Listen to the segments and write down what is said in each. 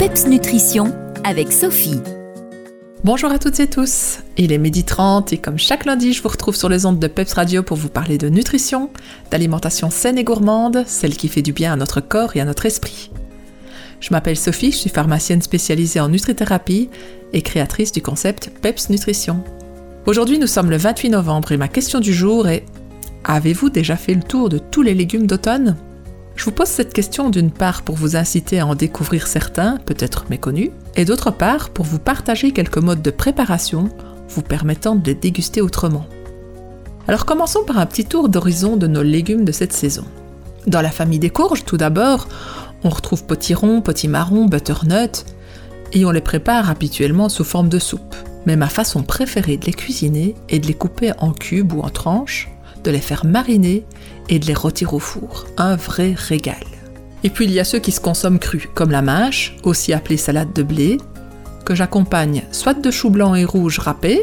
PEPS Nutrition avec Sophie. Bonjour à toutes et tous, il est midi 30 et comme chaque lundi, je vous retrouve sur les ondes de PEPS Radio pour vous parler de nutrition, d'alimentation saine et gourmande, celle qui fait du bien à notre corps et à notre esprit. Je m'appelle Sophie, je suis pharmacienne spécialisée en nutrithérapie et créatrice du concept PEPS Nutrition. Aujourd'hui, nous sommes le 28 novembre et ma question du jour est Avez-vous déjà fait le tour de tous les légumes d'automne? Je vous pose cette question d'une part pour vous inciter à en découvrir certains, peut-être méconnus, et d'autre part pour vous partager quelques modes de préparation vous permettant de les déguster autrement. Alors commençons par un petit tour d'horizon de nos légumes de cette saison. Dans la famille des courges, tout d'abord, on retrouve potiron, potimarron, butternut, et on les prépare habituellement sous forme de soupe. Mais ma façon préférée de les cuisiner est de les couper en cubes ou en tranches, de les faire mariner et de les rôtir au four. Un vrai régal. Et puis il y a ceux qui se consomment crus, comme la mâche, aussi appelée salade de blé, que j'accompagne soit de choux blancs et rouges râpés,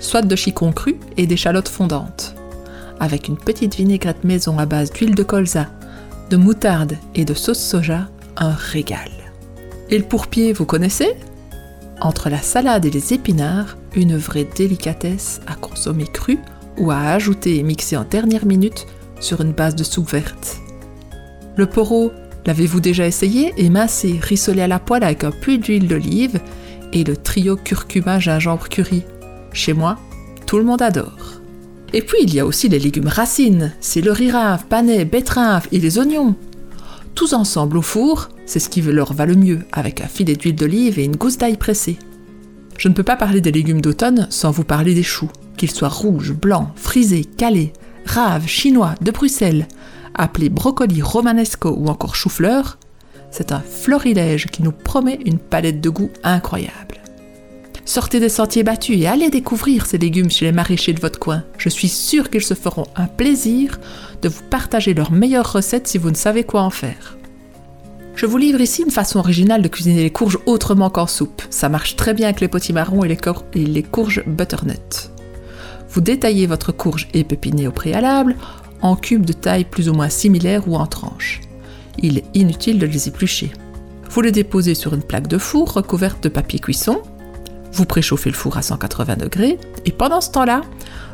soit de chicon cru et d'échalotes fondantes. Avec une petite vinaigrette maison à base d'huile de colza, de moutarde et de sauce soja, un régal. Et le pourpier, vous connaissez? Entre la salade et les épinards, une vraie délicatesse à consommer crue ou à ajouter et mixer en dernière minute sur une base de soupe verte. Le poro, l'avez-vous déjà essayé? Émincé, rissolé à la poêle avec un peu d'huile d'olive et le trio curcuma gingembre curry. Chez moi, tout le monde adore. Et puis il y a aussi les légumes racines, c'est le rirave, panais, betterave et les oignons. Tous ensemble au four, c'est ce qui leur va le mieux, avec un filet d'huile d'olive et une gousse d'ail pressée. Je ne peux pas parler des légumes d'automne sans vous parler des choux qu'ils soient rouges, blancs, frisés, calés, raves, chinois, de Bruxelles, appelés brocoli romanesco ou encore chou-fleur, c'est un florilège qui nous promet une palette de goût incroyable. Sortez des sentiers battus et allez découvrir ces légumes chez les maraîchers de votre coin. Je suis sûre qu'ils se feront un plaisir de vous partager leurs meilleures recettes si vous ne savez quoi en faire. Je vous livre ici une façon originale de cuisiner les courges autrement qu'en soupe. Ça marche très bien avec les potimarrons et et les courges butternut. Vous détaillez votre courge épépinée au préalable en cubes de taille plus ou moins similaire ou en tranches. Il est inutile de les éplucher. Vous les déposez sur une plaque de four recouverte de papier cuisson. Vous préchauffez le four à 180 degrés et pendant ce temps-là,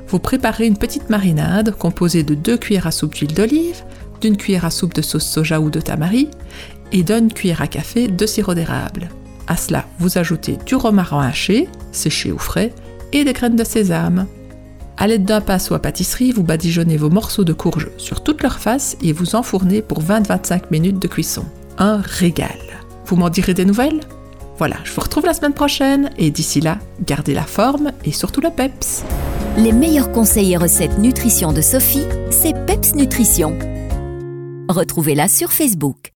vous préparez une petite marinade composée de 2 cuillères à soupe d'huile d'olive, d'une cuillère à soupe de sauce soja ou de tamari et d'une cuillère à café de sirop d'érable. À cela, vous ajoutez du romarin haché, séché ou frais, et des graines de sésame. À l'aide d'un pinceau à pâtisserie, vous badigeonnez vos morceaux de courge sur toute leur face et vous enfournez pour 20-25 minutes de cuisson. Un régal. Vous m'en direz des nouvelles? Voilà, je vous retrouve la semaine prochaine et d'ici là, gardez la forme et surtout le PEPS. Les meilleurs conseils et recettes nutrition de Sophie, c'est PEPS Nutrition. Retrouvez-la sur Facebook.